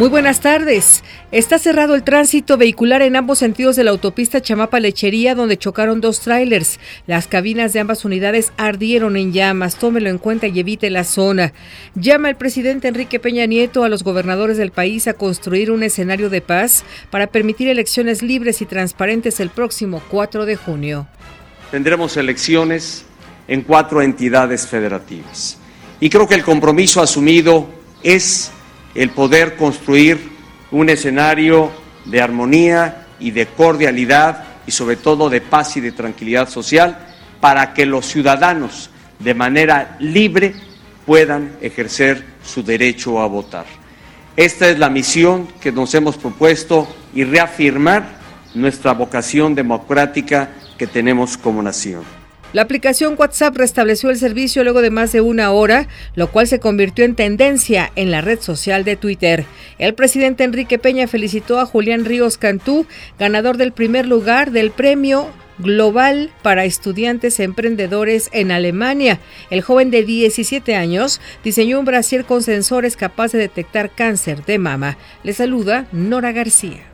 Muy buenas tardes. Está cerrado el tránsito vehicular en ambos sentidos de la autopista Chamapa-Lechería, donde chocaron dos tráilers. Las cabinas de ambas unidades ardieron en llamas. Tómelo en cuenta y evite la zona. Llama el presidente Enrique Peña Nieto a los gobernadores del país a construir un escenario de paz para permitir elecciones libres y transparentes el próximo 4 de junio. Tendremos elecciones en cuatro entidades federativas. Y creo que el compromiso asumido es el poder construir un escenario de armonía y de cordialidad y sobre todo de paz y de tranquilidad social para que los ciudadanos de manera libre puedan ejercer su derecho a votar. Esta es la misión que nos hemos propuesto y reafirmar nuestra vocación democrática que tenemos como nación. La aplicación WhatsApp restableció el servicio luego de más de una hora, lo cual se convirtió en tendencia en la red social de Twitter. El presidente Enrique Peña felicitó a Julián Ríos Cantú, ganador del primer lugar del premio global para estudiantes emprendedores en Alemania. El joven de 17 años diseñó un brasier con sensores capaz de detectar cáncer de mama. Le saluda Nora García.